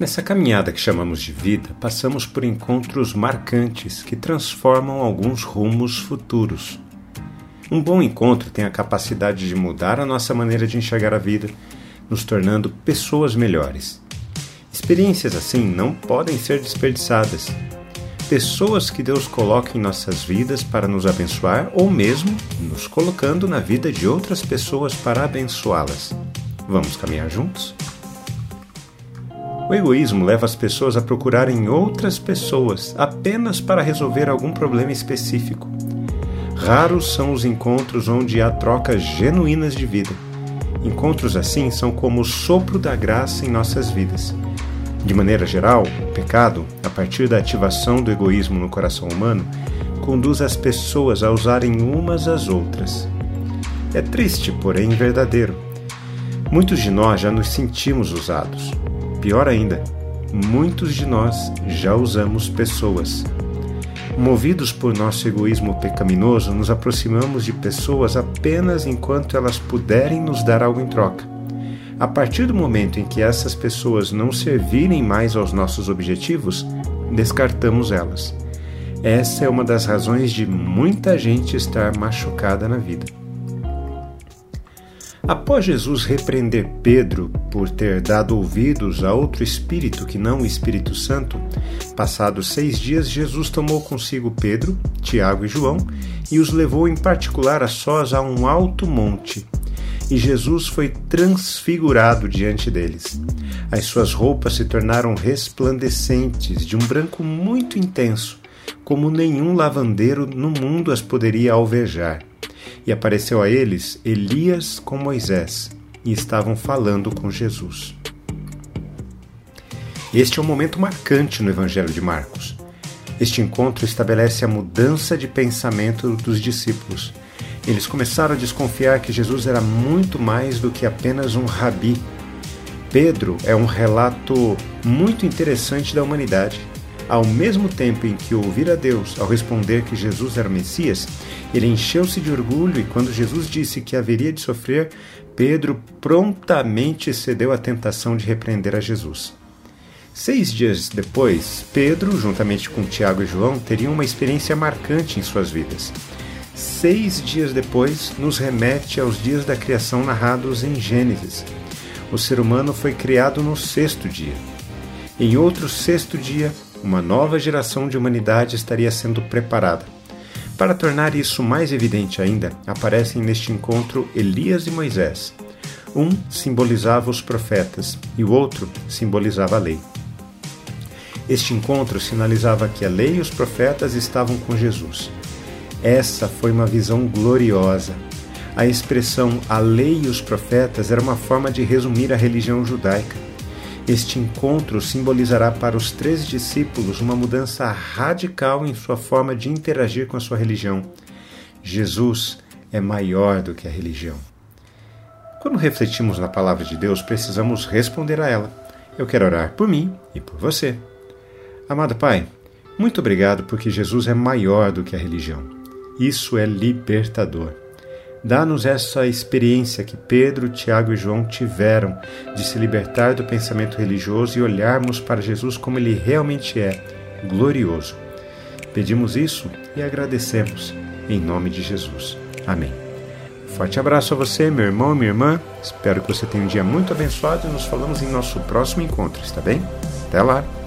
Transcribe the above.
Nessa caminhada que chamamos de vida, passamos por encontros marcantes que transformam alguns rumos futuros. Um bom encontro tem a capacidade de mudar a nossa maneira de enxergar a vida, nos tornando pessoas melhores. Experiências assim não podem ser desperdiçadas. Pessoas que Deus coloca em nossas vidas para nos abençoar ou mesmo nos colocando na vida de outras pessoas para abençoá-las. Vamos caminhar juntos? O egoísmo leva as pessoas a procurarem outras pessoas apenas para resolver algum problema específico. Raros são os encontros onde há trocas genuínas de vida. Encontros assim são como o sopro da graça em nossas vidas. De maneira geral, o pecado, a partir da ativação do egoísmo no coração humano, conduz as pessoas a usarem umas às outras. É triste, porém verdadeiro. Muitos de nós já nos sentimos usados. Pior ainda, muitos de nós já usamos pessoas. Movidos por nosso egoísmo pecaminoso, nos aproximamos de pessoas apenas enquanto elas puderem nos dar algo em troca. A partir do momento em que essas pessoas não servirem mais aos nossos objetivos, descartamos elas. Essa é uma das razões de muita gente estar machucada na vida. Após Jesus repreender Pedro por ter dado ouvidos a outro espírito que não o Espírito Santo, passados seis dias, Jesus tomou consigo Pedro, Tiago e João e os levou em particular a sós a um alto monte. E Jesus foi transfigurado diante deles. As suas roupas se tornaram resplandecentes, de um branco muito intenso, como nenhum lavandeiro no mundo as poderia alvejar e apareceu a eles Elias com Moisés, e estavam falando com Jesus. Este é um momento marcante no Evangelho de Marcos. Este encontro estabelece a mudança de pensamento dos discípulos. Eles começaram a desconfiar que Jesus era muito mais do que apenas um rabi. Pedro é um relato muito interessante da humanidade ao mesmo tempo em que ouvir a Deus ao responder que Jesus era o Messias, ele encheu-se de orgulho e quando Jesus disse que haveria de sofrer, Pedro prontamente cedeu à tentação de repreender a Jesus. Seis dias depois, Pedro, juntamente com Tiago e João, teriam uma experiência marcante em suas vidas. Seis dias depois, nos remete aos dias da criação narrados em Gênesis. O ser humano foi criado no sexto dia. Em outro sexto dia, uma nova geração de humanidade estaria sendo preparada. Para tornar isso mais evidente ainda, aparecem neste encontro Elias e Moisés. Um simbolizava os profetas e o outro simbolizava a lei. Este encontro sinalizava que a lei e os profetas estavam com Jesus. Essa foi uma visão gloriosa. A expressão a lei e os profetas era uma forma de resumir a religião judaica. Este encontro simbolizará para os três discípulos uma mudança radical em sua forma de interagir com a sua religião. Jesus é maior do que a religião. Quando refletimos na palavra de Deus, precisamos responder a ela. Eu quero orar por mim e por você. Amado Pai, muito obrigado porque Jesus é maior do que a religião. Isso é libertador. Dá-nos essa experiência que Pedro, Tiago e João tiveram de se libertar do pensamento religioso e olharmos para Jesus como ele realmente é, glorioso. Pedimos isso e agradecemos, em nome de Jesus. Amém. Forte abraço a você, meu irmão minha irmã. Espero que você tenha um dia muito abençoado e nos falamos em nosso próximo encontro, está bem? Até lá!